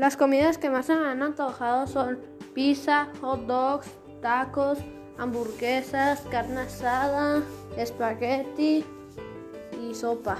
Las comidas que más se me han antojado son pizza, hot dogs, tacos, hamburguesas, carne asada, espagueti y sopa.